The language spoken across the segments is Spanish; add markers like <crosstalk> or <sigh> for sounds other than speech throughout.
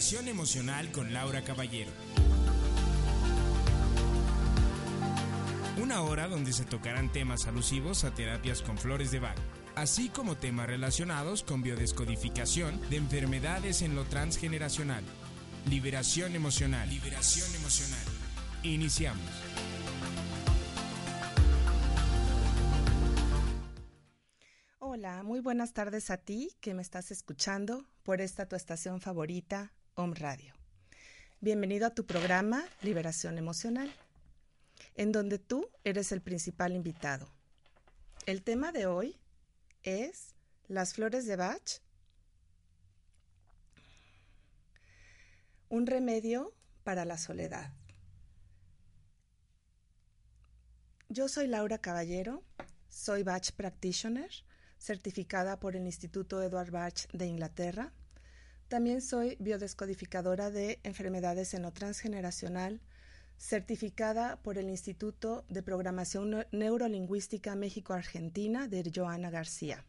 Liberación emocional con Laura Caballero. Una hora donde se tocarán temas alusivos a terapias con flores de Bach, así como temas relacionados con biodescodificación de enfermedades en lo transgeneracional. Liberación emocional. Liberación emocional. Iniciamos. Hola, muy buenas tardes a ti que me estás escuchando por esta tu estación favorita, Radio. Bienvenido a tu programa Liberación Emocional, en donde tú eres el principal invitado. El tema de hoy es las flores de Bach, un remedio para la soledad. Yo soy Laura Caballero, soy Bach Practitioner certificada por el Instituto Edward Bach de Inglaterra. También soy biodescodificadora de enfermedades en lo transgeneracional, certificada por el Instituto de Programación Neurolingüística México-Argentina de Joana García.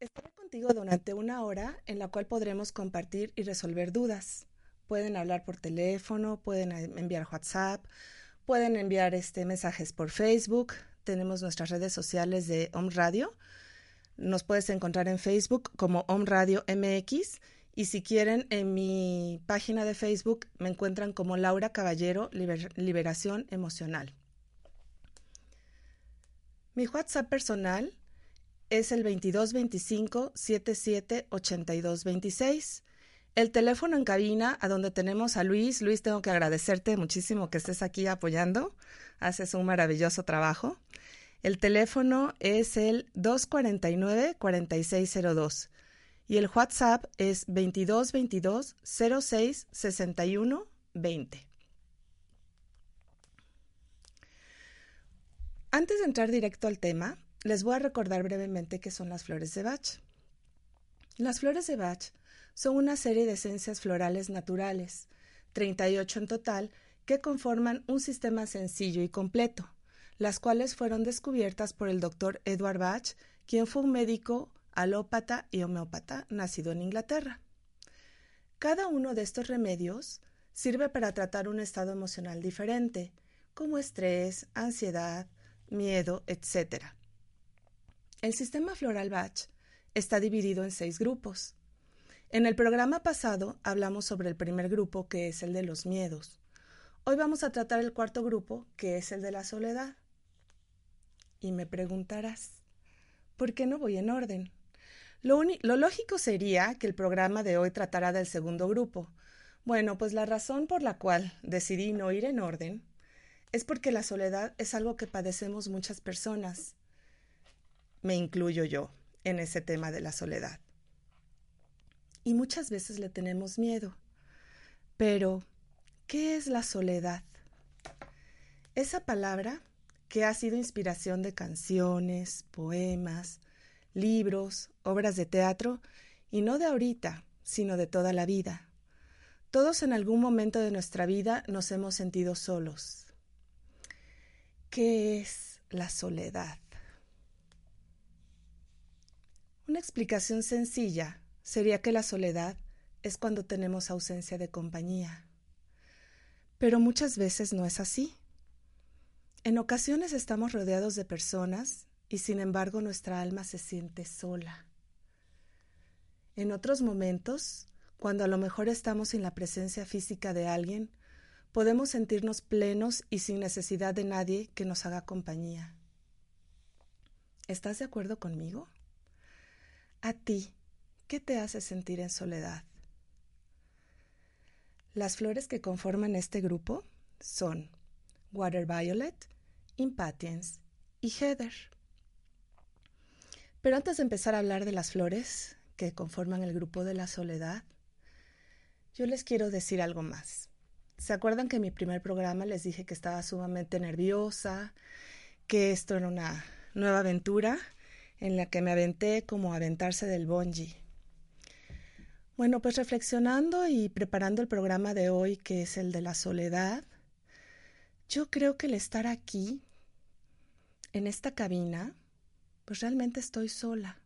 Estaré contigo durante una hora en la cual podremos compartir y resolver dudas. Pueden hablar por teléfono, pueden enviar WhatsApp, pueden enviar este, mensajes por Facebook, tenemos nuestras redes sociales de Om Radio. Nos puedes encontrar en Facebook como Om Radio MX y si quieren en mi página de Facebook me encuentran como Laura Caballero Liberación Emocional. Mi WhatsApp personal es el 2225 77 El teléfono en cabina, a donde tenemos a Luis. Luis, tengo que agradecerte muchísimo que estés aquí apoyando. Haces un maravilloso trabajo. El teléfono es el 249-4602 y el WhatsApp es 2222 06 61 20. Antes de entrar directo al tema, les voy a recordar brevemente qué son las flores de Bach. Las flores de Bach son una serie de esencias florales naturales, 38 en total, que conforman un sistema sencillo y completo las cuales fueron descubiertas por el doctor Edward Bach, quien fue un médico alópata y homeópata nacido en Inglaterra. Cada uno de estos remedios sirve para tratar un estado emocional diferente, como estrés, ansiedad, miedo, etc. El sistema floral Bach está dividido en seis grupos. En el programa pasado hablamos sobre el primer grupo, que es el de los miedos. Hoy vamos a tratar el cuarto grupo, que es el de la soledad. Y me preguntarás, ¿por qué no voy en orden? Lo, lo, lógico sería que el programa de hoy tratara del segundo grupo. Bueno, pues la razón por la cual decidí no ir en orden es porque la soledad es algo que padecemos muchas personas. Me incluyo yo en ese tema de la soledad. Y muchas veces le tenemos miedo. Pero, ¿qué es la soledad? Esa palabra que ha sido inspiración de canciones, poemas, libros, obras de teatro, y no de ahorita, sino de toda la vida. Todos en algún momento de nuestra vida nos hemos sentido solos. ¿Qué es la soledad? Una explicación sencilla sería que la soledad es cuando tenemos ausencia de compañía. Pero muchas veces no es así. En ocasiones estamos rodeados de personas y sin embargo nuestra alma se siente sola. En otros momentos, cuando a lo mejor estamos sin la presencia física de alguien, podemos sentirnos plenos y sin necesidad de nadie que nos haga compañía. ¿Estás de acuerdo conmigo? A ti, ¿qué te hace sentir en soledad? Las flores que conforman este grupo son Water Violet, Impatience y Heather. Pero antes de empezar a hablar de las flores que conforman el grupo de la soledad, yo les quiero decir algo más. ¿Se acuerdan que en mi primer programa les dije que estaba sumamente nerviosa, que esto era una nueva aventura en la que me aventé como aventarse del bungee? Bueno, pues reflexionando y preparando el programa de hoy, que es el de la soledad, yo creo que el estar aquí, en esta cabina, pues realmente estoy sola.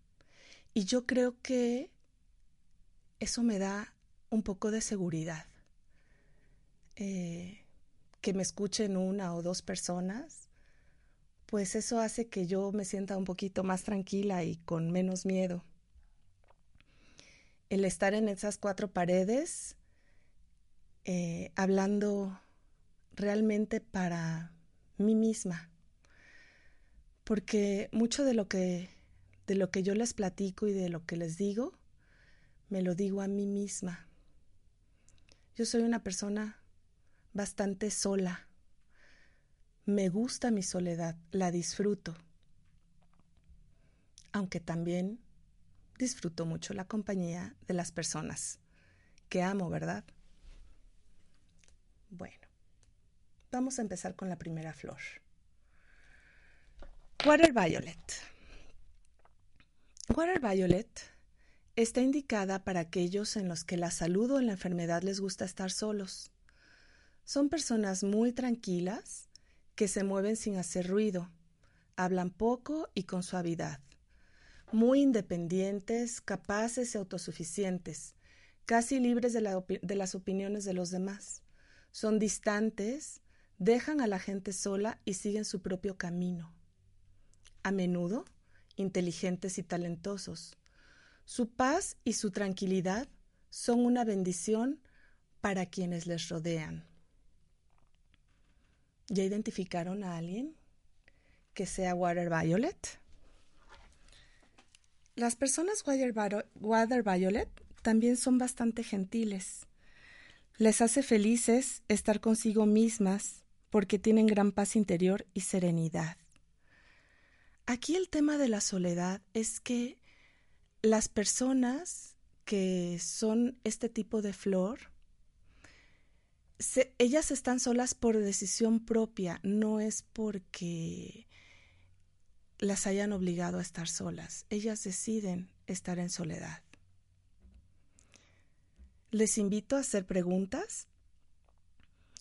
Y yo creo que eso me da un poco de seguridad. Eh, que me escuchen una o dos personas, pues eso hace que yo me sienta un poquito más tranquila y con menos miedo. El estar en esas cuatro paredes, eh, hablando realmente para mí misma porque mucho de lo que de lo que yo les platico y de lo que les digo me lo digo a mí misma. Yo soy una persona bastante sola. Me gusta mi soledad, la disfruto. Aunque también disfruto mucho la compañía de las personas que amo, ¿verdad? Bueno, vamos a empezar con la primera flor. Water Violet. Water Violet está indicada para aquellos en los que la salud o la enfermedad les gusta estar solos. Son personas muy tranquilas que se mueven sin hacer ruido, hablan poco y con suavidad, muy independientes, capaces y autosuficientes, casi libres de, de las opiniones de los demás. Son distantes, dejan a la gente sola y siguen su propio camino a menudo inteligentes y talentosos. Su paz y su tranquilidad son una bendición para quienes les rodean. ¿Ya identificaron a alguien que sea Water Violet? Las personas Water Violet también son bastante gentiles. Les hace felices estar consigo mismas porque tienen gran paz interior y serenidad. Aquí el tema de la soledad es que las personas que son este tipo de flor, ellas están solas por decisión propia, no es porque las hayan obligado a estar solas, ellas deciden estar en soledad. Les invito a hacer preguntas.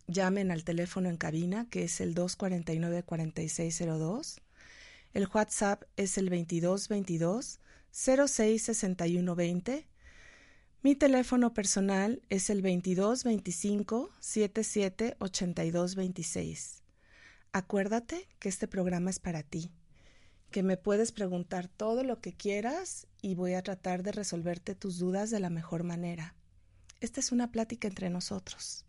Llamen al teléfono en cabina que es el 249-4602 el WhatsApp es el 2222 066120. Mi teléfono personal es el 2225 77 Acuérdate que este programa es para ti, que me puedes preguntar todo lo que quieras y voy a tratar de resolverte tus dudas de la mejor manera. Esta es una plática entre nosotros.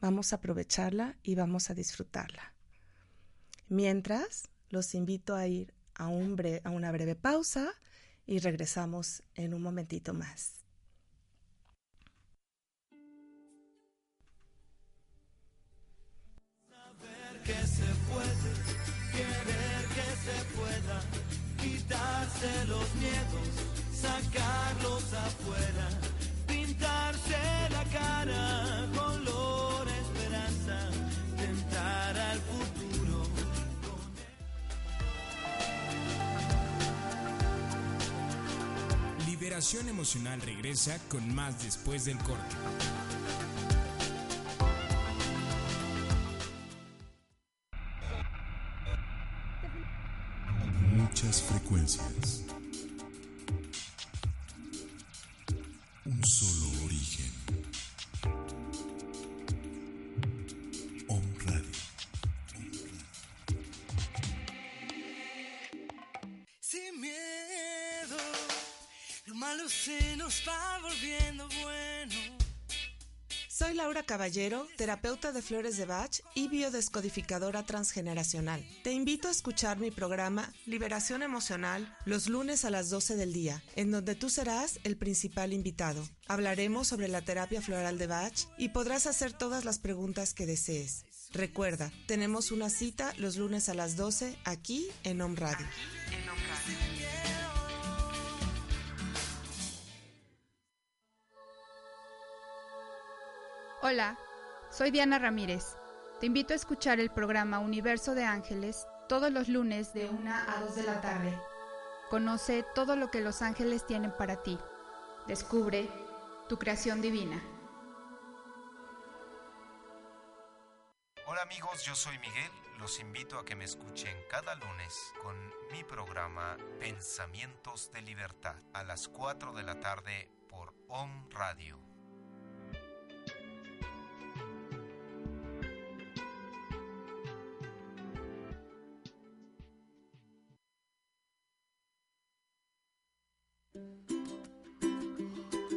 Vamos a aprovecharla y vamos a disfrutarla. Mientras, los invito a ir a, un a una breve pausa y regresamos en un momentito más. Saber que se puede, querer que se pueda, quitarse los miedos, sacarlos afuera, pintarse la cara Liberación Emocional regresa con más después del corte. Muchas frecuencias. Un solo se nos va volviendo bueno. Soy Laura Caballero, terapeuta de flores de Bach y biodescodificadora transgeneracional. Te invito a escuchar mi programa Liberación Emocional los lunes a las 12 del día, en donde tú serás el principal invitado. Hablaremos sobre la terapia floral de Bach y podrás hacer todas las preguntas que desees. Recuerda, tenemos una cita los lunes a las 12 aquí en en Radio. Hola, soy Diana Ramírez. Te invito a escuchar el programa Universo de Ángeles todos los lunes de 1 a 2 de la tarde. Conoce todo lo que los ángeles tienen para ti. Descubre tu creación divina. Hola amigos, yo soy Miguel. Los invito a que me escuchen cada lunes con mi programa Pensamientos de Libertad a las 4 de la tarde por OM Radio.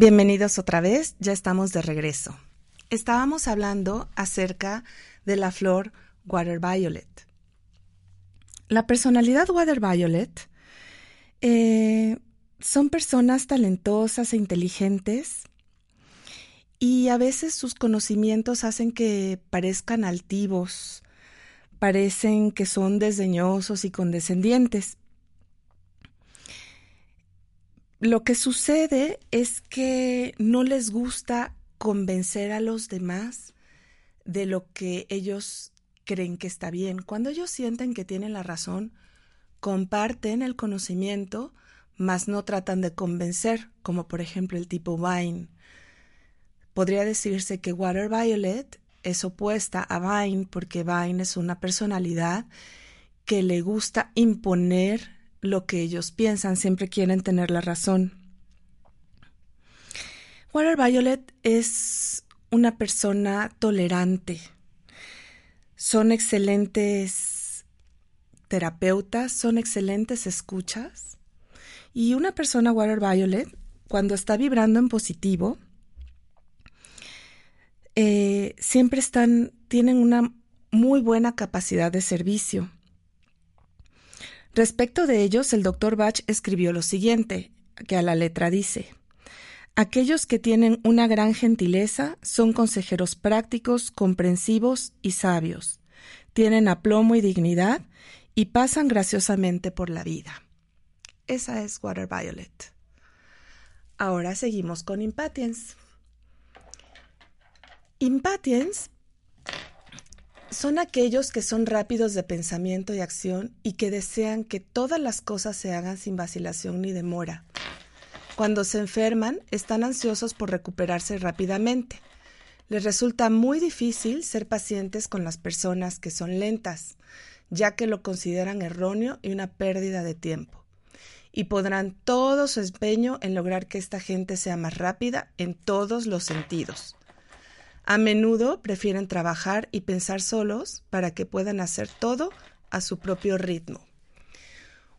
Bienvenidos otra vez, ya estamos de regreso. Estábamos hablando acerca de la flor Water Violet. La personalidad Water Violet eh, son personas talentosas e inteligentes y a veces sus conocimientos hacen que parezcan altivos, parecen que son desdeñosos y condescendientes. Lo que sucede es que no les gusta convencer a los demás de lo que ellos creen que está bien. Cuando ellos sienten que tienen la razón, comparten el conocimiento, mas no tratan de convencer, como por ejemplo el tipo Vine. Podría decirse que Water Violet es opuesta a Vine porque Vine es una personalidad que le gusta imponer lo que ellos piensan, siempre quieren tener la razón. Water Violet es una persona tolerante. Son excelentes terapeutas, son excelentes escuchas. Y una persona Water Violet, cuando está vibrando en positivo, eh, siempre están, tienen una muy buena capacidad de servicio. Respecto de ellos, el doctor Bach escribió lo siguiente, que a la letra dice, Aquellos que tienen una gran gentileza son consejeros prácticos, comprensivos y sabios. Tienen aplomo y dignidad y pasan graciosamente por la vida. Esa es Water Violet. Ahora seguimos con Impatience. Impatience son aquellos que son rápidos de pensamiento y acción y que desean que todas las cosas se hagan sin vacilación ni demora. Cuando se enferman, están ansiosos por recuperarse rápidamente. Les resulta muy difícil ser pacientes con las personas que son lentas, ya que lo consideran erróneo y una pérdida de tiempo. Y podrán todo su empeño en lograr que esta gente sea más rápida en todos los sentidos. A menudo prefieren trabajar y pensar solos para que puedan hacer todo a su propio ritmo.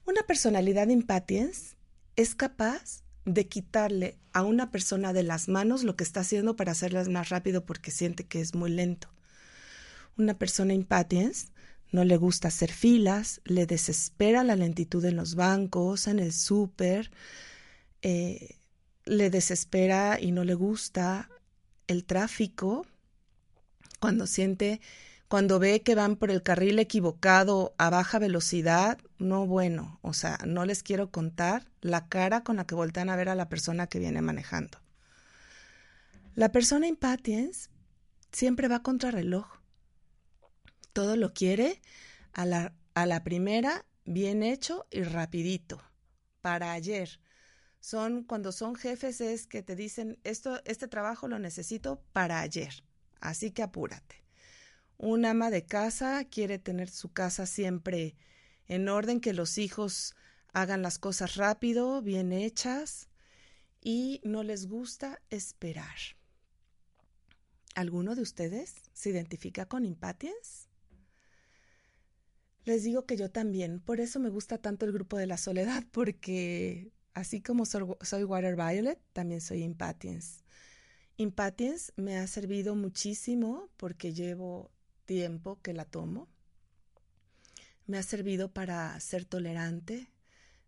Una personalidad impatience es capaz de quitarle a una persona de las manos lo que está haciendo para hacerlas más rápido porque siente que es muy lento. Una persona impatience no le gusta hacer filas, le desespera la lentitud en los bancos, en el súper, eh, le desespera y no le gusta el tráfico, cuando siente, cuando ve que van por el carril equivocado a baja velocidad, no bueno, o sea, no les quiero contar la cara con la que voltean a ver a la persona que viene manejando. La persona impatience siempre va contra reloj. Todo lo quiere A la, a la primera, bien hecho y rapidito, para ayer. Son cuando son jefes es que te dicen, esto, este trabajo lo necesito para ayer, así que apúrate. Un ama de casa quiere tener su casa siempre en orden, que los hijos hagan las cosas rápido, bien hechas, y no les gusta esperar. ¿Alguno de ustedes se identifica con Impatience? Les digo que yo también, por eso me gusta tanto el grupo de la soledad, porque así como soy, Water Violet, también soy Impatience. Impatience me ha servido muchísimo porque llevo tiempo que la tomo. Me ha servido para ser tolerante,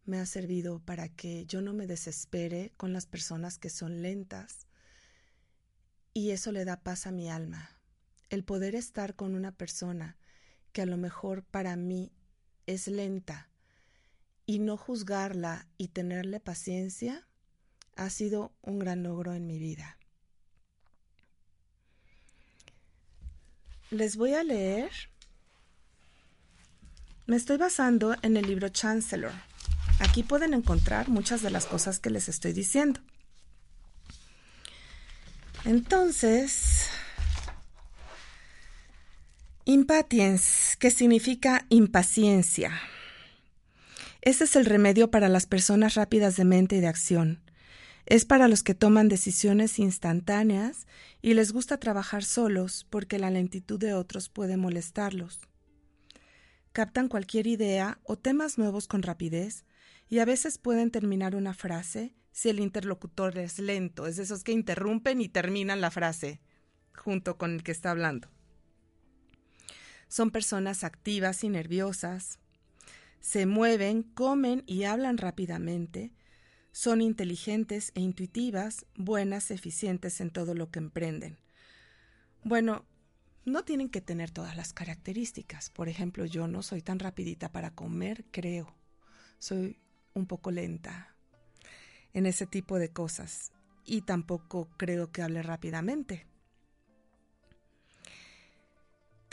me ha servido para que yo no me desespere con las personas que son lentas. Y eso le da paz a mi alma. El poder estar con una persona que a lo mejor para mí es lenta y no juzgarla y tenerle paciencia ha sido un gran logro en mi vida. Les voy a leer. Me estoy basando en el libro Chancellor. Aquí pueden encontrar muchas de las cosas que les estoy diciendo. Entonces, Impatience, que significa impaciencia. Ese es el remedio para las personas rápidas de mente y de acción. Es para los que toman decisiones instantáneas y les gusta trabajar solos porque la lentitud de otros puede molestarlos. Captan cualquier idea o temas nuevos con rapidez y a veces pueden terminar una frase si el interlocutor es lento, es de esos que interrumpen y terminan la frase junto con el que está hablando. Son personas activas y nerviosas. Se mueven, comen y hablan rápidamente. Son inteligentes e intuitivas, buenas, eficientes en todo lo que emprenden. Bueno, no tienen que tener todas las características. Por ejemplo, yo no soy tan rapidita para comer, creo. Soy un poco lenta en ese tipo de cosas y tampoco creo que hable rápidamente.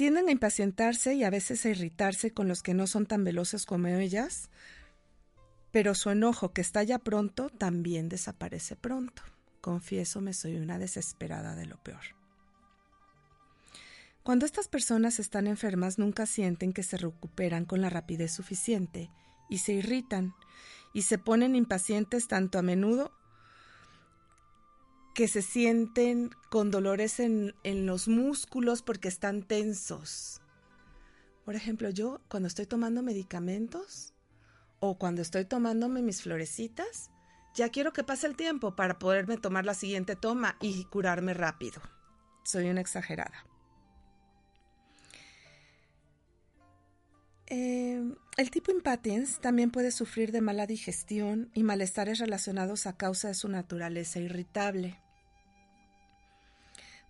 Tienden a impacientarse y a veces a irritarse con los que no son tan veloces como ellas, pero su enojo que está ya pronto también desaparece pronto. Confieso, me soy una desesperada de lo peor. Cuando estas personas están enfermas nunca sienten que se recuperan con la rapidez suficiente y se irritan y se ponen impacientes tanto a menudo que se sienten con dolores en, en, los músculos porque están tensos. Por ejemplo, yo cuando estoy tomando medicamentos o cuando estoy tomándome mis florecitas, ya quiero que pase el tiempo para poderme tomar la siguiente toma y curarme rápido. Soy una exagerada. Eh, el tipo impatiens también puede sufrir de mala digestión y malestares relacionados a causa de su naturaleza irritable.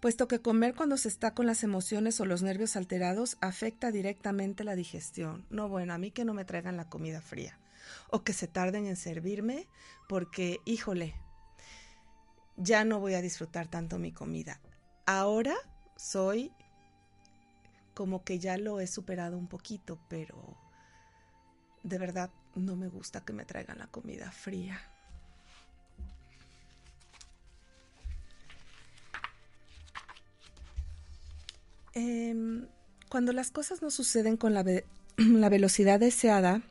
Puesto que comer cuando se está con las emociones o los nervios alterados afecta directamente la digestión. No, bueno, a mí que no me traigan la comida fría o que se tarden en servirme porque, híjole, ya no voy a disfrutar tanto mi comida. Ahora soy como que ya lo he superado un poquito, pero de verdad no me gusta que me traigan la comida fría. Em, cuando las cosas no suceden con la, <clears throat> la velocidad deseada,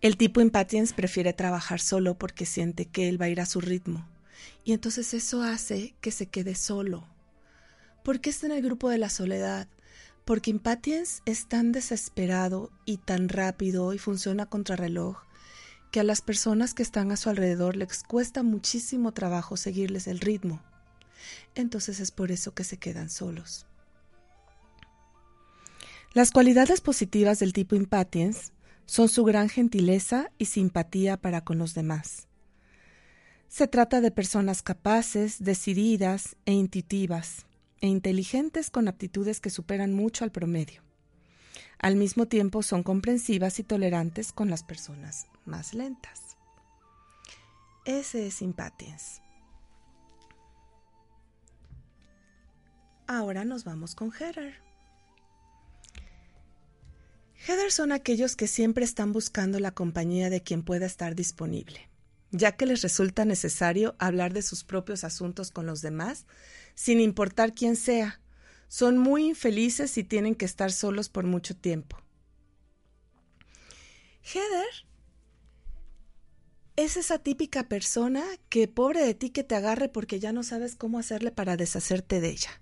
el tipo impatience prefiere trabajar solo porque siente que él va a ir a su ritmo. Y entonces eso hace que se quede solo ¿Por qué está en el grupo de la soledad? Porque Impatience es tan desesperado y tan rápido y funciona contrarreloj que a las personas que están a su alrededor les cuesta muchísimo trabajo seguirles el ritmo. Entonces es por eso que se quedan solos. Las cualidades positivas del tipo Impatience son su gran gentileza y simpatía para con los demás. Se trata de personas capaces, decididas e intuitivas e inteligentes con aptitudes que superan mucho al promedio. Al mismo tiempo son comprensivas y tolerantes con las personas más lentas. Ese es Impatience. Ahora nos vamos con Heather. Heather son aquellos que siempre están buscando la compañía de quien pueda estar disponible, ya que les resulta necesario hablar de sus propios asuntos con los demás, sin importar quién sea. Son muy infelices y tienen que estar solos por mucho tiempo. Heather es esa típica persona que pobre de ti que te agarre porque ya no sabes cómo hacerle para deshacerte de ella.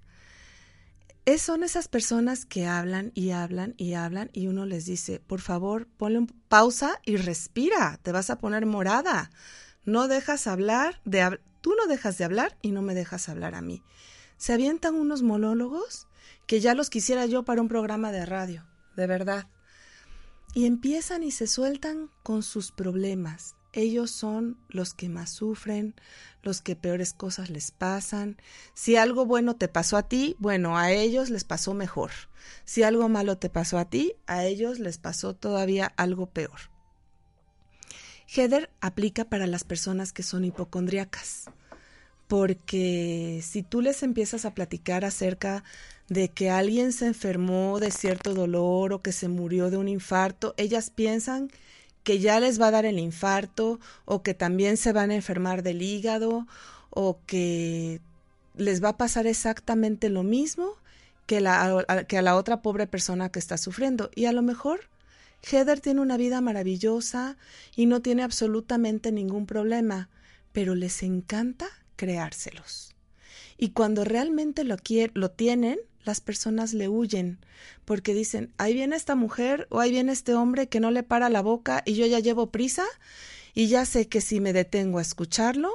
Es, son esas personas que hablan y hablan y hablan y uno les dice, por favor, ponle un pausa y respira, te vas a poner morada. No dejas hablar, de, tú no dejas de hablar y no me dejas hablar a mí. Se avientan unos monólogos que ya los quisiera yo para un programa de radio, de verdad. Y empiezan y se sueltan con sus problemas, ellos son los que más sufren, los que peores cosas les pasan. Si algo bueno te pasó a ti, bueno, a ellos les pasó mejor. Si algo malo te pasó a ti, a ellos les pasó todavía algo peor. Heather aplica para las personas que son hipocondriacas, porque si tú les empiezas a platicar acerca de que alguien se enfermó de cierto dolor o que se murió de un infarto, ellas piensan ya les va a dar el infarto o que también se van a enfermar del hígado o que les va a pasar exactamente lo mismo que, la, que a la otra pobre persona que está sufriendo. Y a lo mejor Heather tiene una vida maravillosa y no tiene absolutamente ningún problema, pero les encanta creárselos. Y cuando realmente lo, lo tienen, las personas le huyen porque dicen, ahí viene esta mujer o ahí viene este hombre que no le para la boca y yo ya llevo prisa y ya sé que si me detengo a escucharlo,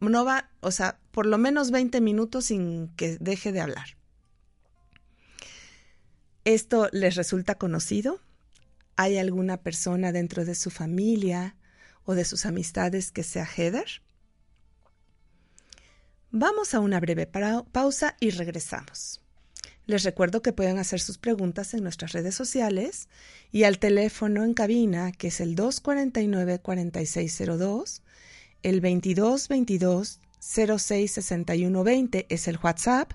no va, o sea, por lo menos 20 minutos sin que deje de hablar. ¿Esto les resulta conocido? ¿Hay alguna persona dentro de su familia o de sus amistades que sea Heather? Vamos a una breve pausa y regresamos. Les recuerdo que pueden hacer sus preguntas en nuestras redes sociales y al teléfono en cabina, que es el 249-4602, el 2222-066120 es el WhatsApp.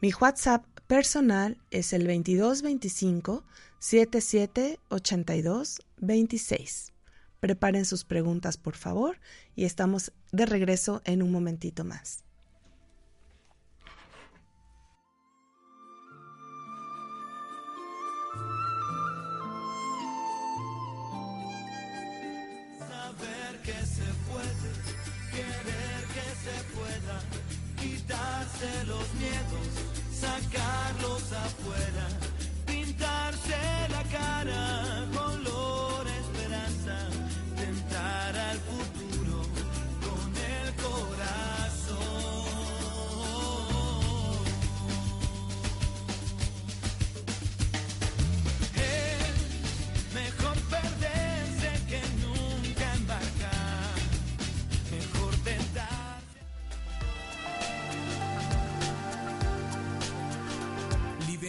Mi WhatsApp personal es el 2225 778226. Preparen sus preguntas, por favor, y estamos de regreso en un momentito más. Sacarlos afuera,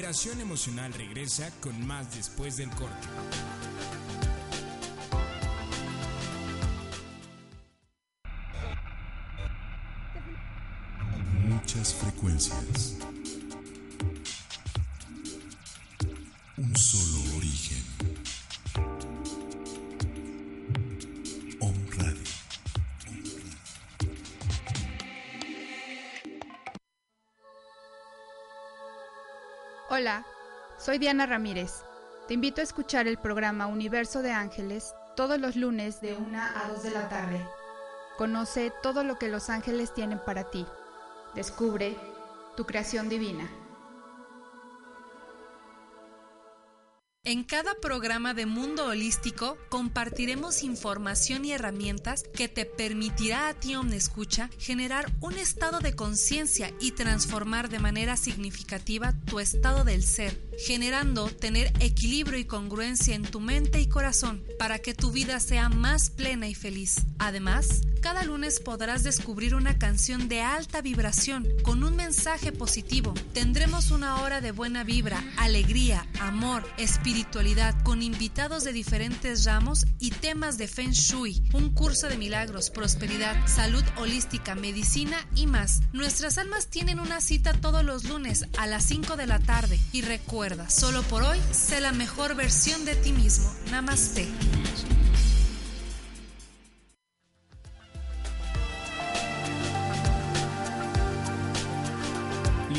Liberación Emocional regresa con más después del corte. Muchas frecuencias. Soy Diana Ramírez. Te invito a escuchar el programa Universo de Ángeles todos los lunes de 1 a 2 de la tarde. Conoce todo lo que los ángeles tienen para ti. Descubre tu creación divina. En cada programa de Mundo Holístico compartiremos información y herramientas que te permitirá a ti, Omnescucha, generar un estado de conciencia y transformar de manera significativa tu estado del ser, generando tener equilibrio y congruencia en tu mente y corazón para que tu vida sea más plena y feliz. Además, Cada lunes podrás descubrir una canción de alta vibración con un mensaje positivo. Tendremos una hora de buena vibra, alegría, amor, espiritualidad, con invitados de diferentes ramos y temas de Feng Shui, un curso de milagros, prosperidad, salud holística, medicina y más. Nuestras almas tienen una cita todos los lunes a las 5 de la tarde y recuerda, solo por hoy, sé la mejor versión de ti mismo. Namaste.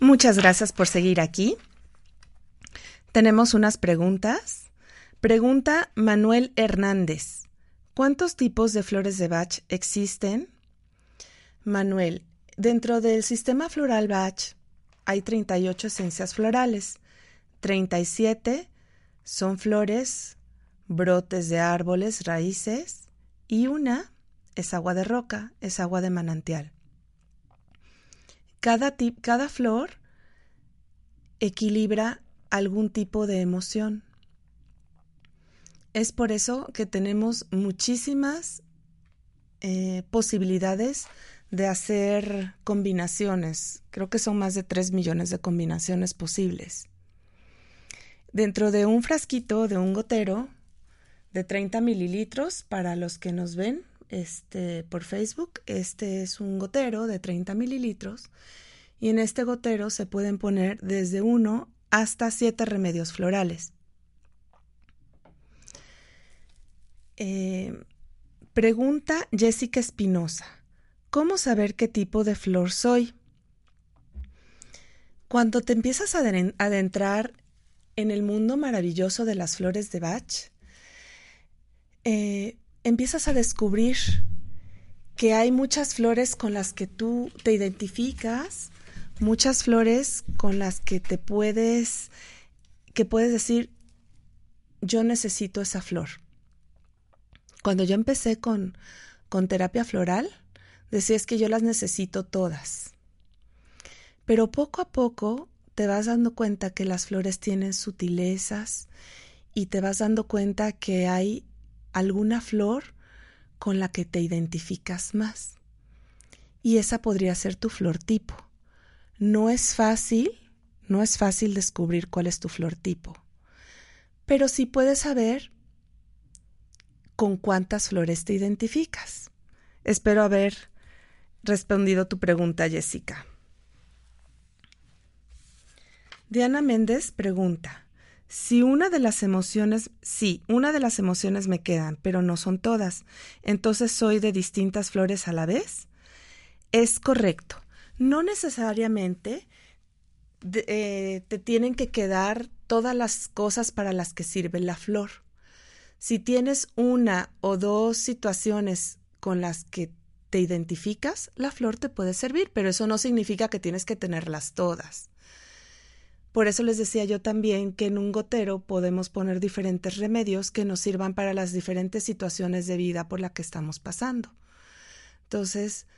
Muchas gracias por seguir aquí. Tenemos unas preguntas. Pregunta Manuel Hernández. ¿Cuántos tipos de flores de Bach existen? Manuel, dentro del sistema floral Bach hay 38 esencias florales. 37 son flores, brotes de árboles, raíces y una es agua de roca, es agua de manantial. Cada, cada flor equilibra algún tipo de emoción. Es por eso que tenemos muchísimas eh, posibilidades de hacer combinaciones. Creo que son más de 3 millones de combinaciones posibles. Dentro de un frasquito, de un gotero de 30 mililitros, para los que nos ven este, por Facebook, este es un gotero de 30 mililitros y en este gotero se pueden poner desde uno hasta siete remedios florales. Eh, pregunta Jessica Espinosa. ¿Cómo saber qué tipo de flor soy? Cuando te empiezas a adentrar en el mundo maravilloso de las flores de Bach, eh, empiezas a descubrir que hay muchas flores con las que tú te identificas, muchas flores con las que te puedes, que puedes decir, yo necesito esa flor. Cuando yo empecé con, con terapia floral, decía es que yo las necesito todas. Pero poco a poco te vas dando cuenta que las flores tienen sutilezas y te vas dando cuenta que hay alguna flor con la que te identificas más. Y esa podría ser tu flor tipo. No es fácil, no es fácil descubrir cuál es tu flor tipo, pero sí puedes saber con cuántas flores te identificas. Espero haber respondido tu pregunta, Jessica. Diana Méndez pregunta, si una de las emociones, sí, una de las emociones me quedan, pero no son todas, entonces soy de distintas flores a la vez. Es correcto. No necesariamente eh, te tienen que quedar todas las cosas para las que sirve la flor. Si tienes una o dos situaciones con las que te identificas, la flor te puede servir, pero eso no significa que tienes que tenerlas todas. Por eso les decía yo también que en un gotero podemos poner diferentes remedios que nos sirvan para las diferentes situaciones de vida por la que estamos pasando. Entonces,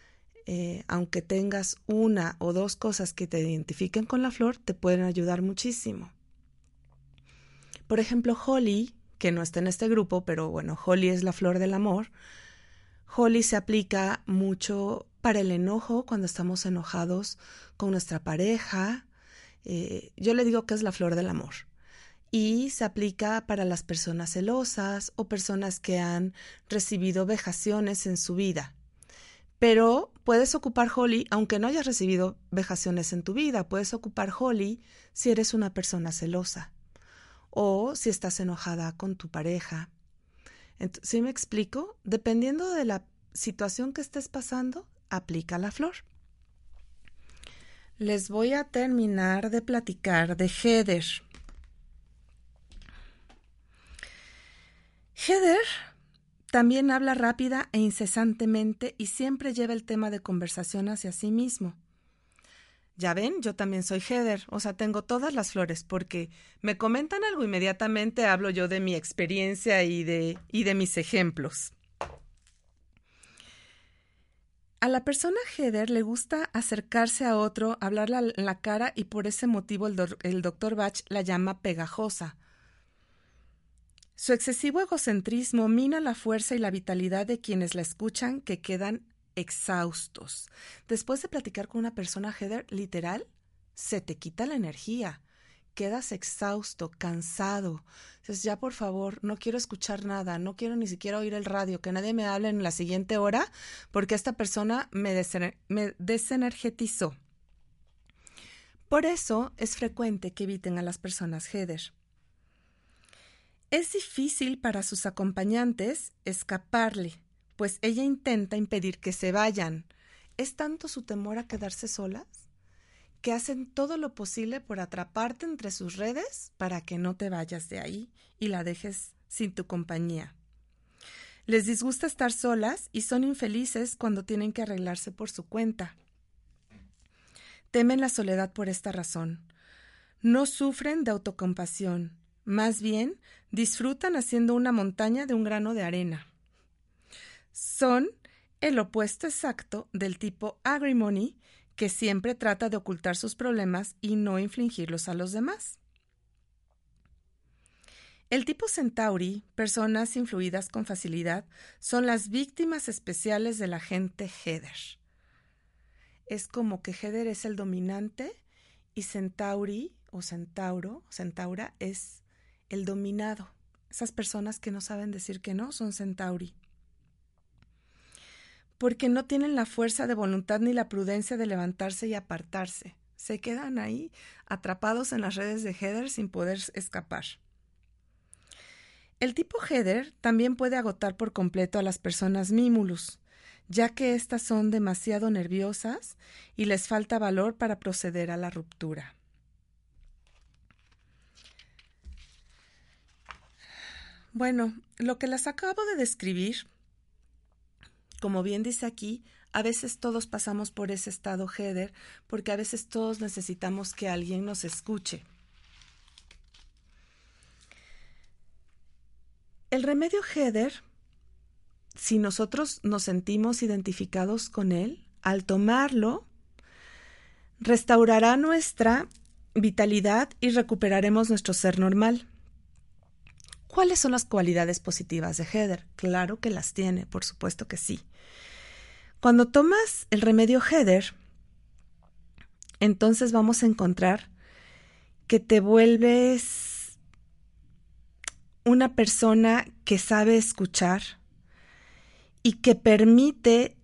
eh, aunque tengas una o dos cosas que te identifiquen con la flor, te pueden ayudar muchísimo. Por ejemplo, Holly, que no está en este grupo, pero bueno, Holly es la flor del amor. Holly se aplica mucho para el enojo, cuando estamos enojados con nuestra pareja, eh, yo le digo que es la flor del amor y se aplica para las personas celosas o personas que han recibido vejaciones en su vida. Pero puedes ocupar Holly aunque no hayas recibido vejaciones en tu vida. Puedes ocupar Holly si eres una persona celosa o si estás enojada con tu pareja. ¿Sí me explico? Dependiendo de la situación que estés pasando, aplica la flor les voy a terminar de platicar de Heather. Heather también habla rápida e incesantemente y siempre lleva el tema de conversación hacia sí mismo. Ya ven, yo también soy Heather, o sea, tengo todas las flores, porque me comentan algo inmediatamente, hablo yo de mi experiencia y de, y de mis ejemplos. A la persona Heather le gusta acercarse a otro, hablarle en la cara y por ese motivo el, el doctor Bach la llama pegajosa. Su excesivo egocentrismo mina la fuerza y la vitalidad de quienes la escuchan que quedan exhaustos. Después de platicar con una persona, Heather, literal, se te quita la energía. Quedas exhausto, cansado. Entonces, ya por favor, no quiero escuchar nada, no quiero ni siquiera oír el radio, que nadie me hable en la siguiente hora, porque esta persona me, me desenergetizó. Por eso es frecuente que eviten a las personas Heather. Es difícil para sus acompañantes escaparle, pues ella intenta impedir que se vayan. Es tanto su temor a quedarse solas que hacen todo lo posible por atraparte entre sus redes para que no te vayas de ahí y la dejes sin tu compañía. Les disgusta estar solas y son infelices cuando tienen que arreglarse por su cuenta. Temen la soledad por esta razón. No sufren de autocompasión, más bien disfrutan haciendo una montaña de un grano de arena son el opuesto exacto del tipo agrimony, que siempre trata de ocultar sus problemas y no infligirlos a los demás. El tipo Centauri, personas influidas con facilidad, son las víctimas especiales de la gente Heather. Es como que Heather es el dominante y Centauri o Centauro, Centaura es el dominado. Esas personas que no saben decir que no son Centauri porque no tienen la fuerza de voluntad ni la prudencia de levantarse y apartarse. Se quedan ahí atrapados en las redes de Heather sin poder escapar. El tipo Heather también puede agotar por completo a las personas Mimulus, ya que éstas son demasiado nerviosas y les falta valor para proceder a la ruptura. Bueno, lo que las acabo de describir como bien dice aquí, a veces todos pasamos por ese estado header porque a veces todos necesitamos que alguien nos escuche. El remedio header, si nosotros nos sentimos identificados con él, al tomarlo, restaurará nuestra vitalidad y recuperaremos nuestro ser normal. ¿Cuáles son las cualidades positivas de Heather? Claro que las tiene, por supuesto que sí. Cuando tomas el remedio Heather, entonces vamos a encontrar que te vuelves una persona que sabe escuchar y que permite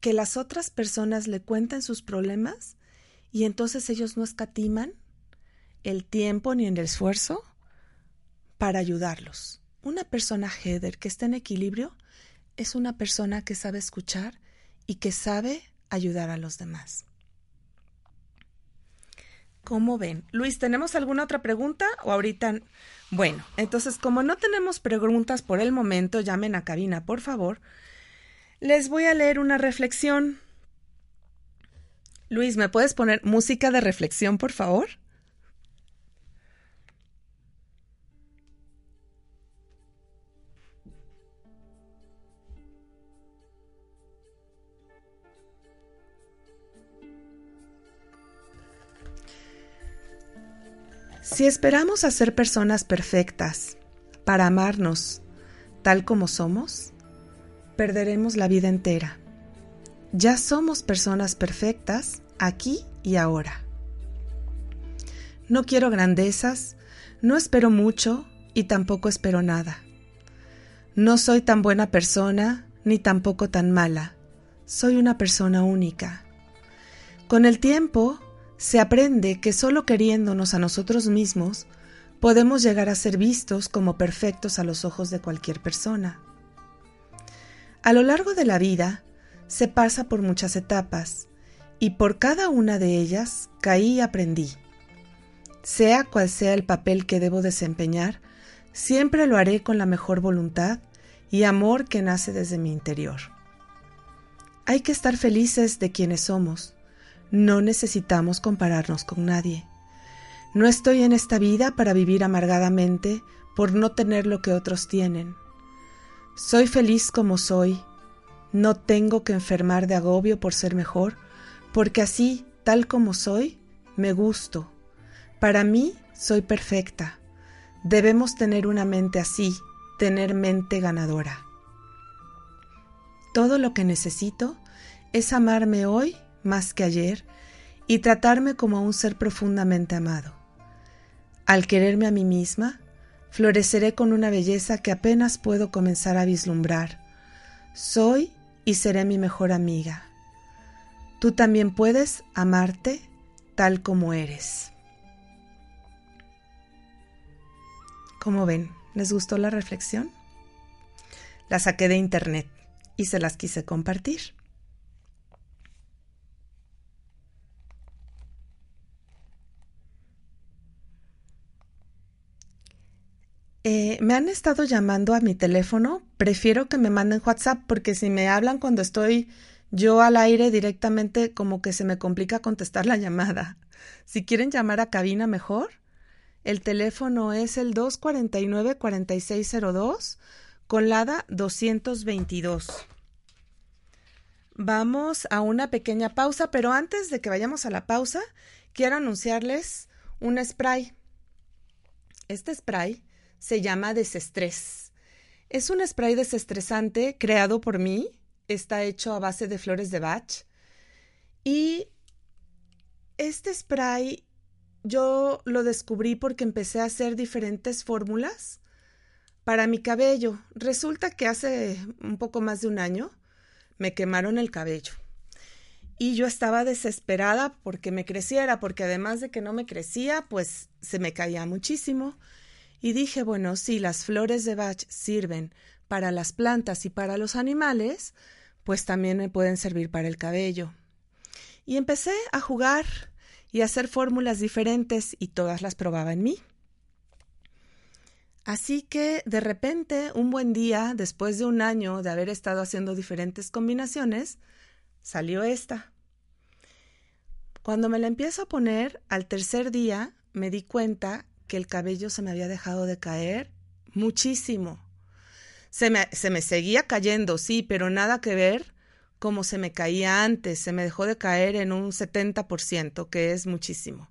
que las otras personas le cuenten sus problemas y entonces ellos no escatiman el tiempo ni el esfuerzo para ayudarlos. Una persona Heather que está en equilibrio es una persona que sabe escuchar y que sabe ayudar a los demás. ¿Cómo ven? Luis, ¿tenemos alguna otra pregunta o ahorita? Bueno, entonces como no tenemos preguntas por el momento, llamen a cabina, por favor. Les voy a leer una reflexión. Luis, ¿me puedes poner música de reflexión, por favor? Si esperamos a ser personas perfectas para amarnos tal como somos, perderemos la vida entera. Ya somos personas perfectas aquí y ahora. No quiero grandezas, no espero mucho y tampoco espero nada. No soy tan buena persona ni tampoco tan mala. Soy una persona única. Con el tiempo se aprende que solo queriéndonos a nosotros mismos podemos llegar a ser vistos como perfectos a los ojos de cualquier persona. A lo largo de la vida se pasa por muchas etapas y por cada una de ellas caí y aprendí. Sea cual sea el papel que debo desempeñar, Siempre lo haré con la mejor voluntad y amor que nace desde mi interior. Hay que estar felices de quienes somos. No necesitamos compararnos con nadie. No estoy en esta vida para vivir amargadamente por no tener lo que otros tienen. Soy feliz como soy. No tengo que enfermar de agobio por ser mejor, porque así, tal como soy, me gusto. Para mí, soy perfecta. Debemos tener una mente así, tener mente ganadora. Todo lo que necesito es amarme hoy más que ayer y tratarme como a un ser profundamente amado. Al quererme a mí misma, floreceré con una belleza que apenas puedo comenzar a vislumbrar. Soy y seré mi mejor amiga. Tú también puedes amarte tal como eres. ¿Cómo ven? ¿Les gustó la reflexión? La saqué de internet y se las quise compartir. Eh, me han estado llamando a mi teléfono. Prefiero que me manden WhatsApp porque si me hablan cuando estoy yo al aire directamente, como que se me complica contestar la llamada. <laughs> Si quieren llamar a cabina mejor, el teléfono es el 249-4602 con LADA 222. Vamos a una pequeña pausa, pero antes de que vayamos a la pausa, quiero anunciarles un spray. Este spray se llama Desestrés. Es un spray desestresante creado por mí, está hecho a base de flores de Bach y este spray yo lo descubrí porque empecé a hacer diferentes fórmulas para mi cabello. Resulta que hace un poco más de un año me quemaron el cabello. Y yo estaba desesperada porque me creciera, porque además de que no me crecía, pues se me caía muchísimo. Y dije, bueno, si las flores de Bach sirven para las plantas y para los animales, pues también me pueden servir para el cabello. Y empecé a jugar y hacer fórmulas diferentes y todas las probaba en mí. Así que de repente, un buen día, después de un año de haber estado haciendo diferentes combinaciones, salió esta. Cuando me la empiezo a poner, al tercer día me di cuenta que el cabello se me había dejado de caer muchísimo. Se me, se me seguía cayendo, sí, pero nada que ver como se me caía antes, se me dejó de caer en un 70%, que es muchísimo.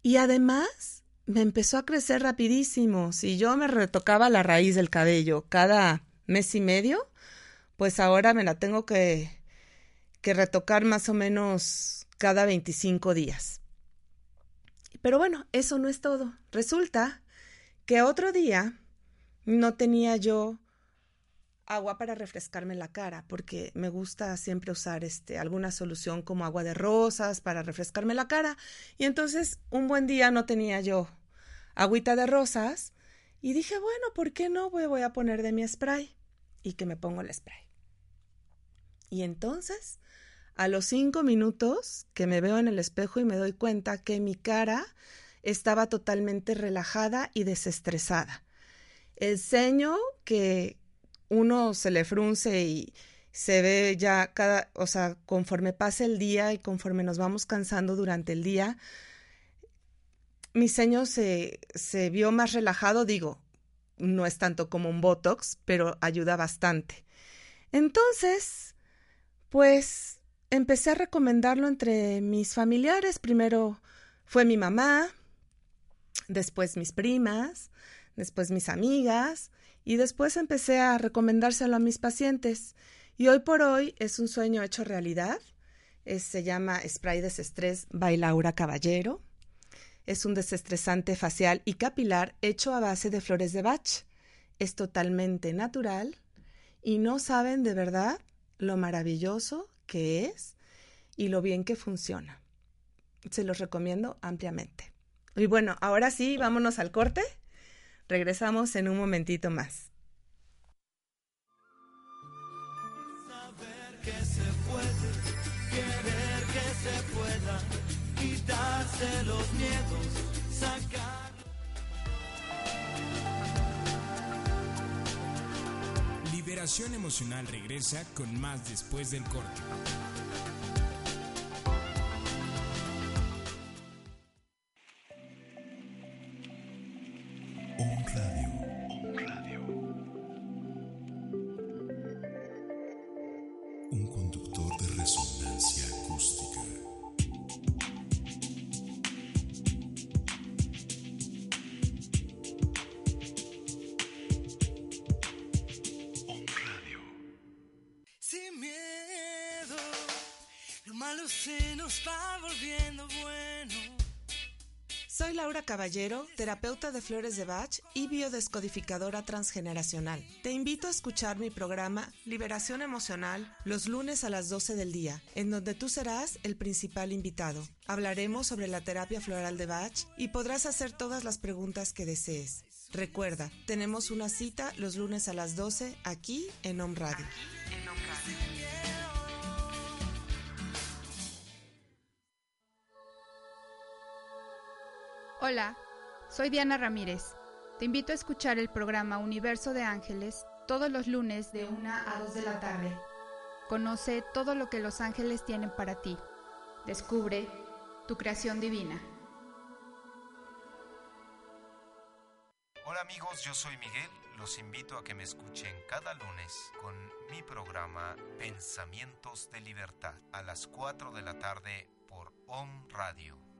Y además me empezó a crecer rapidísimo. Si yo me retocaba la raíz del cabello cada mes y medio, pues ahora me la tengo que, que retocar más o menos cada 25 días. Pero bueno, eso no es todo. Resulta que otro día no tenía yo agua para refrescarme la cara, porque me gusta siempre usar este, alguna solución como agua de rosas para refrescarme la cara. Y entonces un buen día no tenía yo agüita de rosas y dije, bueno, ¿por qué no voy, voy a poner de mi spray? Y que me pongo el spray. Y entonces, a los cinco minutos que me veo en el espejo y me doy cuenta que mi cara estaba totalmente relajada y desestresada. El ceño que, uno se le frunce y se ve ya cada, o sea, conforme pasa el día y conforme nos vamos cansando durante el día, mi ceño se, se vio más relajado, digo, no es tanto como un Botox, pero ayuda bastante. Entonces, pues empecé a recomendarlo entre mis familiares. Primero fue mi mamá, después mis primas, después mis amigas, y después empecé a recomendárselo a mis pacientes. Y hoy por hoy es un sueño hecho realidad. se llama Spray Desestrés by Laura Caballero. Es un desestresante facial y capilar hecho a base de flores de Bach. Es totalmente natural y no saben de verdad lo maravilloso que es y lo bien que funciona. Se los recomiendo ampliamente. Y bueno, ahora sí, vámonos al corte. Regresamos en un momentito más. Saber que se puede, querer que se pueda, quitarse los miedos. Liberación Emocional regresa con más después del corte. Terapeuta de flores de Bach y biodescodificadora transgeneracional. Te invito a escuchar mi programa Liberación Emocional los lunes a las 12 del día, en donde tú serás el principal invitado. Hablaremos sobre la terapia floral de Bach y podrás hacer todas las preguntas que desees. Recuerda, tenemos una cita los lunes a las 12 aquí en Om Radio. Hola, soy Diana Ramírez. Te invito a escuchar el programa Universo de Ángeles todos los lunes de 1 a 2 de la tarde. Conoce todo lo que los ángeles tienen para ti. Descubre tu creación divina. Hola amigos, yo soy Miguel. Los invito a que me escuchen cada lunes con mi programa Pensamientos de Libertad a las 4 de la tarde por Om Radio.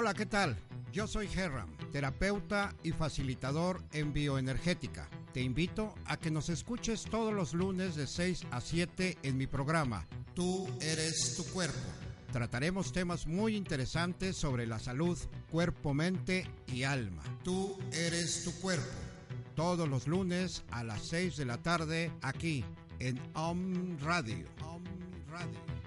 Hola, ¿qué tal? Yo soy Herram, terapeuta y facilitador en bioenergética. Te invito a que nos escuches todos los lunes de 6 a 7 en mi programa Tú eres tu cuerpo. Trataremos temas muy interesantes sobre la salud, cuerpo, mente y alma. Tú eres tu cuerpo. Todos los lunes a las 6 de la tarde aquí en Om Radio. Om Radio.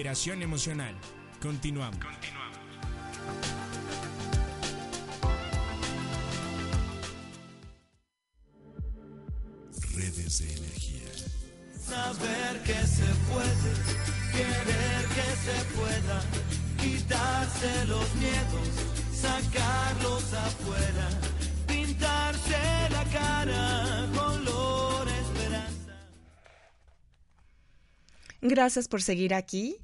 Liberación Emocional. Continuamos. Redes de energía. Saber que se puede, querer que se pueda, quitarse los miedos, sacarlos afuera, pintarse la cara color esperanza. Gracias por seguir aquí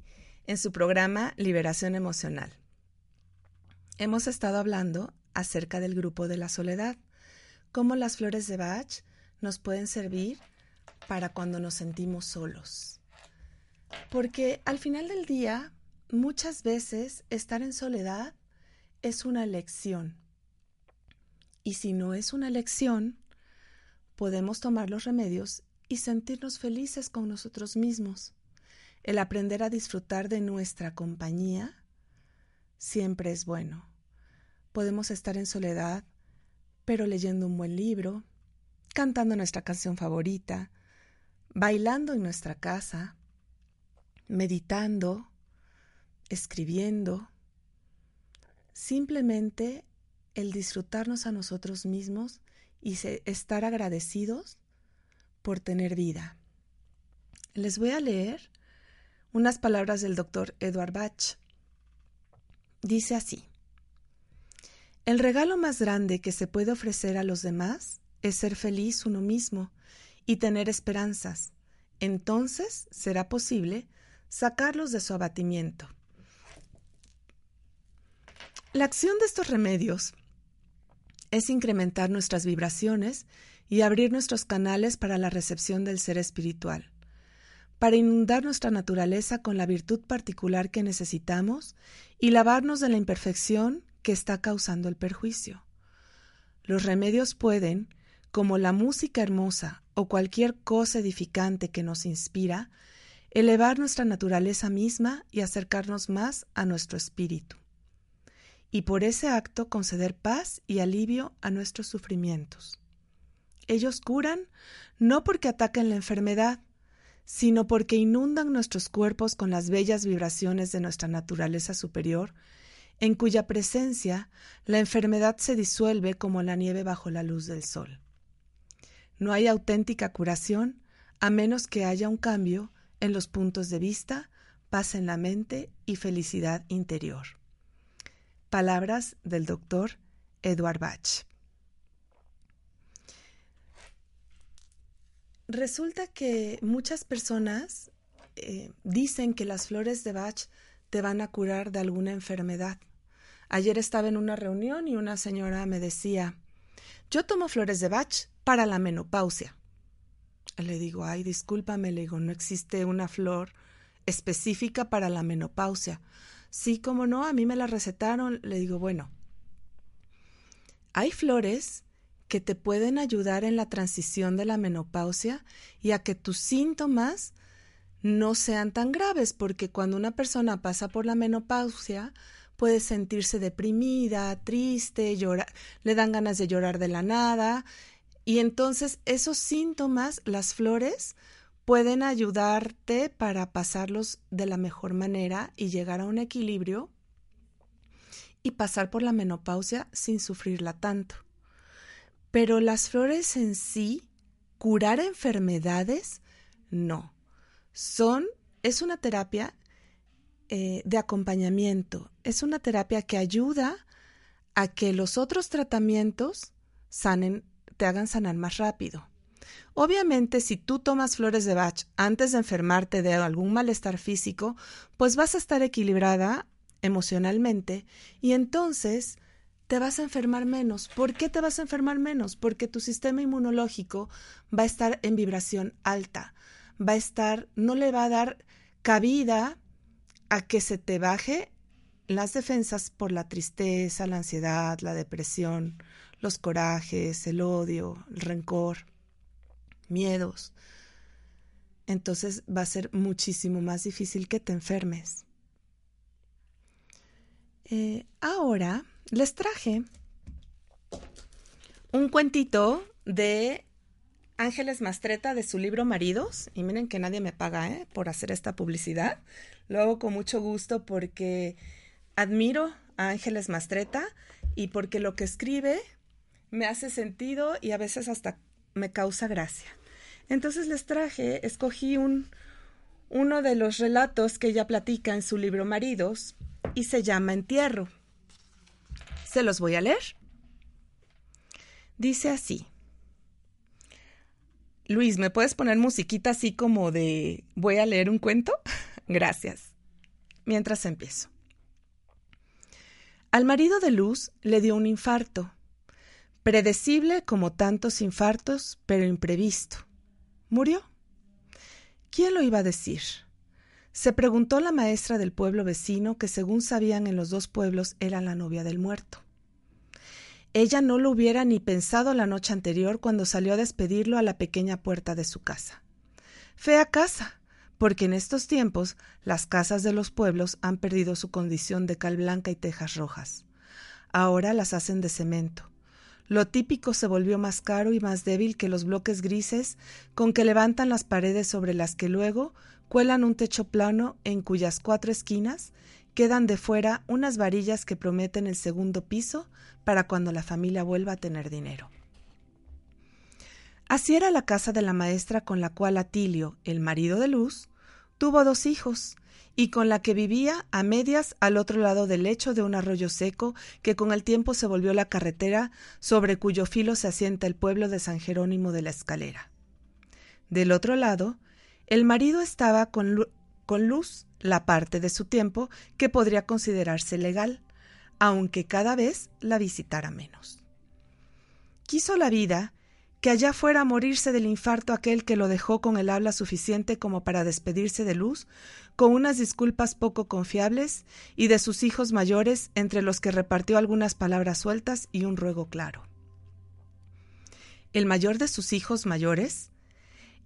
en su programa Liberación Emocional. Hemos estado hablando acerca del grupo de la soledad, cómo las flores de Bach nos pueden servir para cuando nos sentimos solos. Porque al final del día, muchas veces estar en soledad es una elección. Y si no es una elección, podemos tomar los remedios y sentirnos felices con nosotros mismos. El aprender a disfrutar de nuestra compañía siempre es bueno. Podemos estar en soledad, pero leyendo un buen libro, cantando nuestra canción favorita, bailando en nuestra casa, meditando, escribiendo. Simplemente el disfrutarnos a nosotros mismos y estar agradecidos por tener vida. Les voy a leer unas palabras del doctor Edward Bach. Dice así, El regalo más grande que se puede ofrecer a los demás es ser feliz uno mismo y tener esperanzas. Entonces será posible sacarlos de su abatimiento. La acción de estos remedios es incrementar nuestras vibraciones y abrir nuestros canales para la recepción del ser espiritual, para inundar nuestra naturaleza con la virtud particular que necesitamos y lavarnos de la imperfección que está causando el perjuicio. Los remedios pueden, como la música hermosa o cualquier cosa edificante que nos inspira, elevar nuestra naturaleza misma y acercarnos más a nuestro espíritu y por ese acto conceder paz y alivio a nuestros sufrimientos. Ellos curan no porque ataquen la enfermedad, sino porque inundan nuestros cuerpos con las bellas vibraciones de nuestra naturaleza superior, en cuya presencia la enfermedad se disuelve como la nieve bajo la luz del sol. No hay auténtica curación a menos que haya un cambio en los puntos de vista, paz en la mente y felicidad interior. Palabras del doctor Edward Bach. Resulta que muchas personas eh, dicen que las flores de Bach te van a curar de alguna enfermedad. Ayer estaba en una reunión y una señora me decía, yo tomo flores de Bach para la menopausia. Le digo, ay, discúlpame, le digo, no existe una flor específica para la menopausia. Sí, como no, a mí me la recetaron. Le digo, bueno, hay flores que te pueden ayudar en la transición de la menopausia y a que tus síntomas no sean tan graves, porque cuando una persona pasa por la menopausia puede sentirse deprimida, triste, llorar, le dan ganas de llorar de la nada, y entonces esos síntomas, las flores, pueden ayudarte para pasarlos de la mejor manera y llegar a un equilibrio y pasar por la menopausia sin sufrirla tanto. Pero las flores en sí, curar enfermedades, no. Son, es una terapia eh, de acompañamiento, es una terapia que ayuda a que los otros tratamientos sanen, te hagan sanar más rápido. Obviamente, si tú tomas flores de Bach antes de enfermarte de algún malestar físico, pues vas a estar equilibrada emocionalmente y entonces te vas a enfermar menos. ¿Por qué te vas a enfermar menos? Porque tu sistema inmunológico va a estar en vibración alta, va a estar, no le va a dar cabida a que se te baje las defensas por la tristeza, la ansiedad, la depresión, los corajes, el odio, el rencor, miedos. Entonces va a ser muchísimo más difícil que te enfermes. Eh, ahora les traje un cuentito de Ángeles Mastreta de su libro Maridos. Y miren que nadie me paga ¿eh? por hacer esta publicidad. Lo hago con mucho gusto porque admiro a Ángeles Mastreta y porque lo que escribe me hace sentido y a veces hasta me causa gracia. Entonces les traje, escogí un, uno de los relatos que ella platica en su libro Maridos y se llama Entierro. Se los voy a leer. Dice así. Luis, ¿me puedes poner musiquita así como de voy a leer un cuento? <laughs> Gracias. Mientras empiezo. Al marido de Luz le dio un infarto, predecible como tantos infartos, pero imprevisto. Murió. ¿Quién lo iba a decir? Se preguntó la maestra del pueblo vecino, que según sabían en los dos pueblos era la novia del muerto. Ella no lo hubiera ni pensado la noche anterior cuando salió a despedirlo a la pequeña puerta de su casa. Fea casa, porque en estos tiempos las casas de los pueblos han perdido su condición de cal blanca y tejas rojas. Ahora las hacen de cemento. Lo típico se volvió más caro y más débil que los bloques grises con que levantan las paredes sobre las que luego cuelan un techo plano en cuyas cuatro esquinas quedan de fuera unas varillas que prometen el segundo piso para cuando la familia vuelva a tener dinero. Así era la casa de la maestra con la cual Atilio, el marido de Luz, tuvo dos hijos, y con la que vivía a medias al otro lado del lecho de un arroyo seco que con el tiempo se volvió la carretera sobre cuyo filo se asienta el pueblo de San Jerónimo de la Escalera. Del otro lado, el marido estaba con, luz la parte de su tiempo que podría considerarse legal, aunque cada vez la visitara menos. Quiso la vida que allá fuera a morirse del infarto aquel que lo dejó con el habla suficiente como para despedirse de Luz, con unas disculpas poco confiables, y de sus hijos mayores, entre los que repartió algunas palabras sueltas y un ruego claro. El mayor de sus hijos mayores,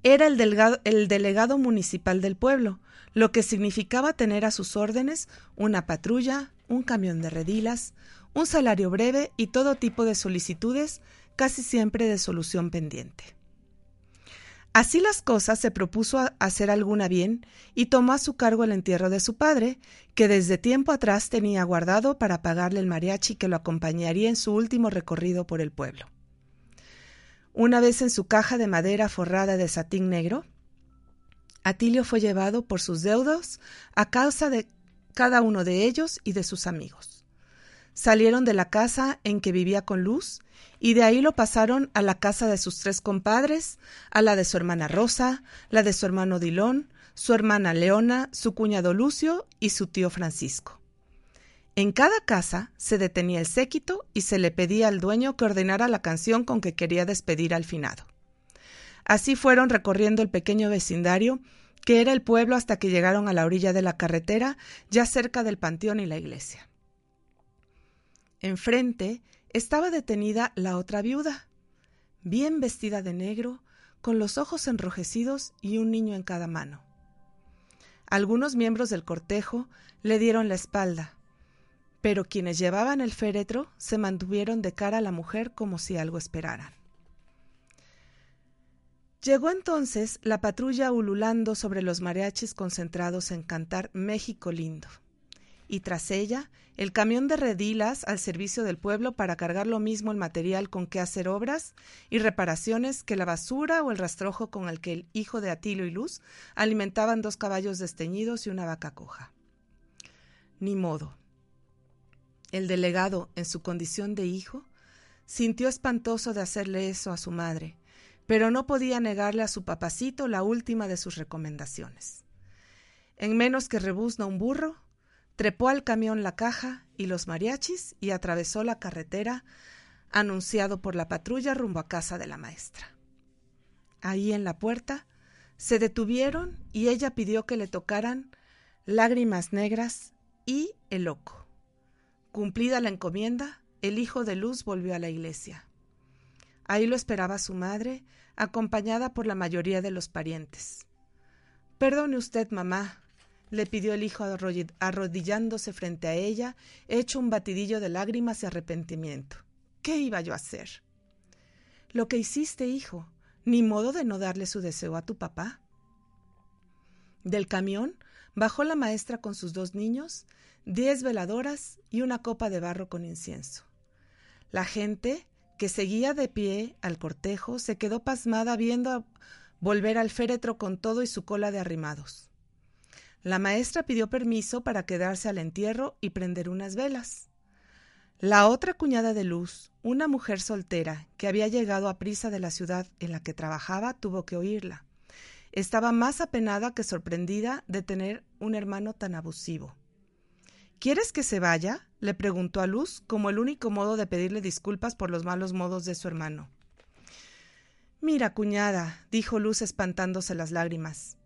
era el, el delegado municipal del pueblo, lo que significaba tener a sus órdenes una patrulla, un camión de redilas, un salario breve y todo tipo de solicitudes, casi siempre de solución pendiente. Así las cosas, se propuso hacer alguna bien y tomó a su cargo el entierro de su padre, que desde tiempo atrás tenía guardado para pagarle el mariachi que lo acompañaría en su último recorrido por el pueblo. Una vez en su caja de madera forrada de satín negro, Atilio fue llevado por sus deudos a causa de cada uno de ellos y de sus amigos. Salieron de la casa en que vivía con Luz y de ahí lo pasaron a la casa de sus tres compadres, a la de su hermana Rosa, la de su hermano Dilón, su hermana Leona, su cuñado Lucio y su tío Francisco. En cada casa se detenía el séquito y se le pedía al dueño que ordenara la canción con que quería despedir al finado. Así fueron recorriendo el pequeño vecindario, que era el pueblo hasta que llegaron a la orilla de la carretera, ya cerca del panteón y la iglesia. Enfrente estaba detenida la otra viuda, bien vestida de negro, con los ojos enrojecidos y un niño en cada mano. Algunos miembros del cortejo le dieron la espalda, pero quienes llevaban el féretro se mantuvieron de cara a la mujer como si algo esperaran. Llegó entonces la patrulla ululando sobre los mariachis concentrados en cantar México lindo y tras ella el camión de redilas al servicio del pueblo para cargar lo mismo el material con que hacer obras y reparaciones que la basura o el rastrojo con el que el hijo de Atilio y Luz alimentaban dos caballos desteñidos y una vaca coja. Ni modo. El delegado, en su condición de hijo, sintió espantoso de hacerle eso a su madre, pero no podía negarle a su papacito la última de sus recomendaciones. En menos que rebuzna un burro, Trepó al camión la caja y los mariachis y atravesó la carretera anunciado por la patrulla rumbo a casa de la maestra. Ahí en la puerta se detuvieron y ella pidió que le tocaran lágrimas negras y el loco. Cumplida la encomienda, el hijo de Luz volvió a la iglesia. Ahí lo esperaba su madre, acompañada por la mayoría de los parientes. Perdone usted, mamá, le pidió el hijo arrodillándose frente a ella, hecho un batidillo de lágrimas y arrepentimiento. ¿Qué iba yo a hacer? Lo que hiciste, hijo, ni modo de no darle su deseo a tu papá. Del camión bajó la maestra con sus dos niños, diez veladoras y una copa de barro con incienso. La gente, que seguía de pie al cortejo, se quedó pasmada viendo volver al féretro con todo y su cola de arrimados. La maestra pidió permiso para quedarse al entierro y prender unas velas. La otra cuñada de Luz, una mujer soltera que había llegado a prisa de la ciudad en la que trabajaba, tuvo que oírla. Estaba más apenada que sorprendida de tener un hermano tan abusivo. ¿Quieres que se vaya? le preguntó a Luz como el único modo de pedirle disculpas por los malos modos de su hermano. Mira, cuñada, dijo Luz espantándose las lágrimas.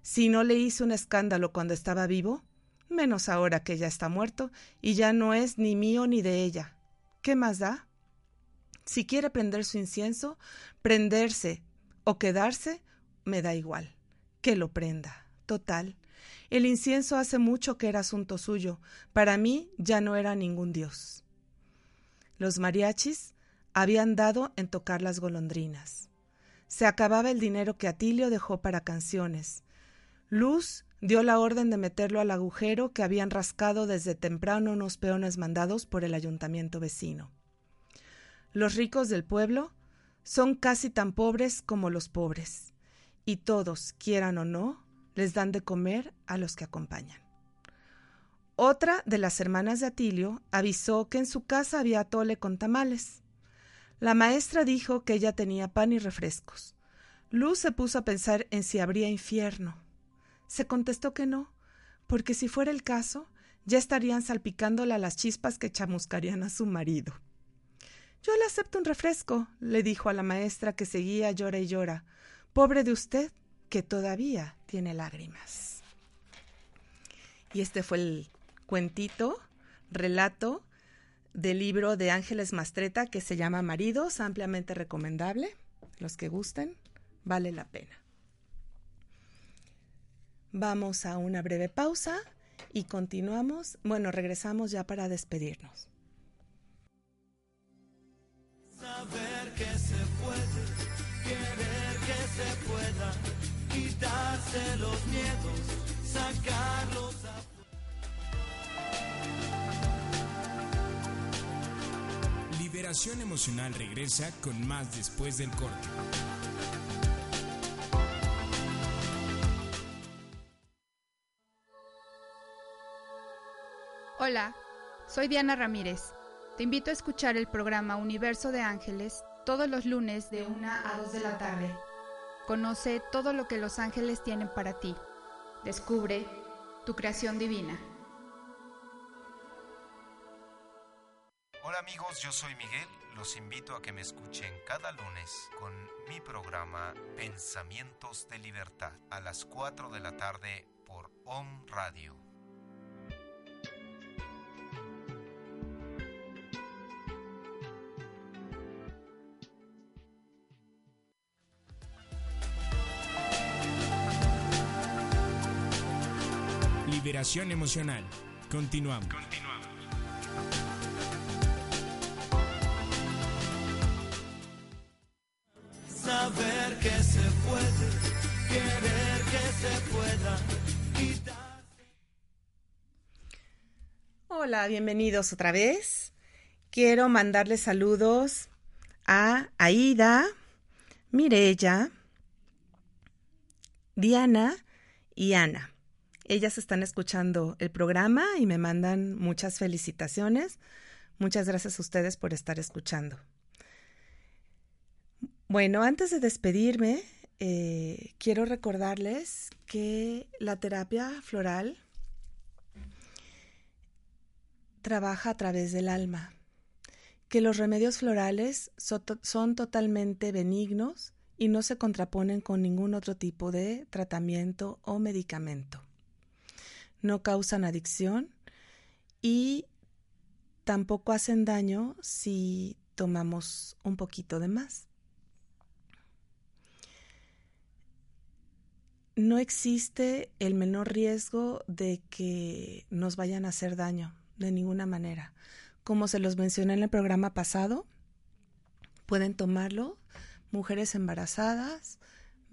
Si no le hice un escándalo cuando estaba vivo, menos ahora que ya está muerto y ya no es ni mío ni de ella. ¿Qué más da? Si quiere prender su incienso, prenderse o quedarse, me da igual. Que lo prenda. Total. El incienso hace mucho que era asunto suyo. Para mí ya no era ningún dios. Los mariachis habían dado en tocar las golondrinas. Se acababa el dinero que Atilio dejó para canciones. Luz dio la orden de meterlo al agujero que habían rascado desde temprano unos peones mandados por el ayuntamiento vecino. Los ricos del pueblo son casi tan pobres como los pobres, y todos, quieran o no, les dan de comer a los que acompañan. Otra de las hermanas de Atilio avisó que en su casa había atole con tamales. La maestra dijo que ella tenía pan y refrescos. Luz se puso a pensar en si habría infierno se contestó que no, porque si fuera el caso, ya estarían salpicándola las chispas que chamuscarían a su marido. Yo le acepto un refresco, le dijo a la maestra que seguía llora y llora. Pobre de usted, que todavía tiene lágrimas. Y este fue el cuentito, relato del libro de Ángeles Mastreta que se llama Maridos, ampliamente recomendable. Los que gusten, vale la pena. Vamos a una breve pausa y continuamos. Bueno, regresamos ya para despedirnos. Saber que se puede querer que se pueda quitarse los miedos, sacarlos a Liberación Emocional regresa con más después del corte. Hola, soy Diana Ramírez. Te invito a escuchar el programa Universo de Ángeles todos los lunes de 1 a 2 de la tarde. Conoce todo lo que los ángeles tienen para ti. Descubre tu creación divina. Hola amigos, yo soy Miguel. Los invito a que me escuchen cada lunes con mi programa Pensamientos de Libertad a las 4 de la tarde por OM Radio. Liberación Emocional. Continuamos. saber que se puede, querer que se pueda quitar. Hola, bienvenidos otra vez. Quiero mandarles saludos a Aida, Mirella, Diana y Ana. Ellas están escuchando el programa y me mandan muchas felicitaciones. Muchas gracias a ustedes por estar escuchando. Bueno, antes de despedirme, eh, quiero recordarles que la terapia floral trabaja a través del alma, que los remedios florales so- son totalmente benignos y no se contraponen con ningún otro tipo de tratamiento o medicamento. No causan adicción y tampoco hacen daño si tomamos un poquito de más. no existe el menor riesgo de que nos vayan a hacer daño de ninguna manera. Como se los mencioné en el programa pasado, pueden tomarlo mujeres embarazadas,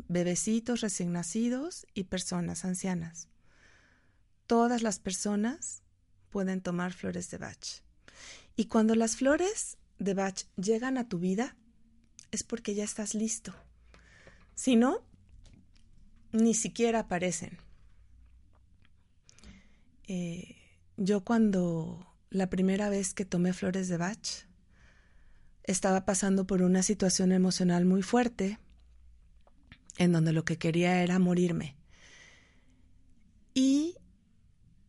bebecitos recién nacidos y personas ancianas. Todas las personas pueden tomar flores de Bach. Y cuando las flores de Bach llegan a tu vida, es porque ya estás listo. Si no, ni siquiera aparecen. Eh, yo cuando la primera vez que tomé flores de Bach, estaba pasando por una situación emocional muy fuerte, en donde lo que quería era morirme. Y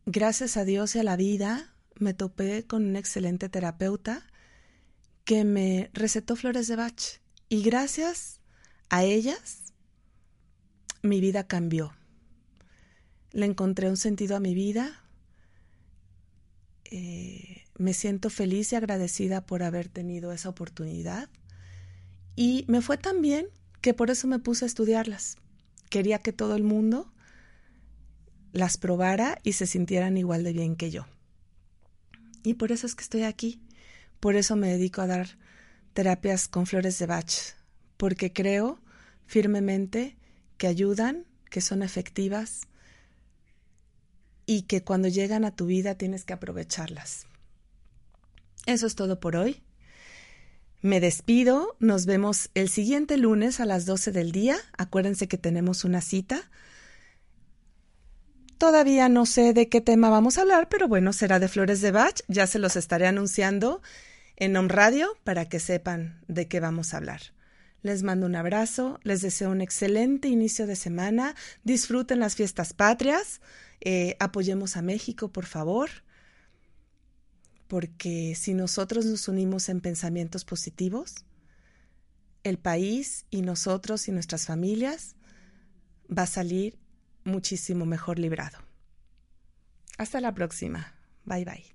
gracias a Dios y a la vida, me topé con un excelente terapeuta que me recetó flores de Bach. Y gracias a ellas, mi vida cambió. Le encontré un sentido a mi vida. Eh, me siento feliz y agradecida por haber tenido esa oportunidad. Y me fue tan bien que por eso me puse a estudiarlas. Quería que todo el mundo las probara y se sintieran igual de bien que yo. Y por eso es que estoy aquí. Por eso me dedico a dar terapias con flores de Bach, porque creo firmemente que ayudan, que son efectivas y que cuando llegan a tu vida tienes que aprovecharlas. Eso es todo por hoy. Me despido, nos vemos el siguiente lunes a las 12 del día. Acuérdense que tenemos una cita. Todavía no sé de qué tema vamos a hablar, pero bueno, será de flores de Bach. Ya se los estaré anunciando en Om Radio para que sepan de qué vamos a hablar. Les mando un abrazo, les deseo un excelente inicio de semana, disfruten las fiestas patrias, eh, apoyemos a México, por favor, porque si nosotros nos unimos en pensamientos positivos, el país y nosotros y nuestras familias va a salir muchísimo mejor librado. Hasta la próxima. Bye bye.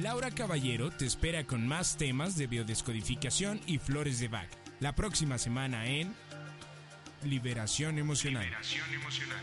Laura Caballero te espera con más temas de biodescodificación y flores de Bach. La próxima semana en Liberación Emocional. Liberación emocional.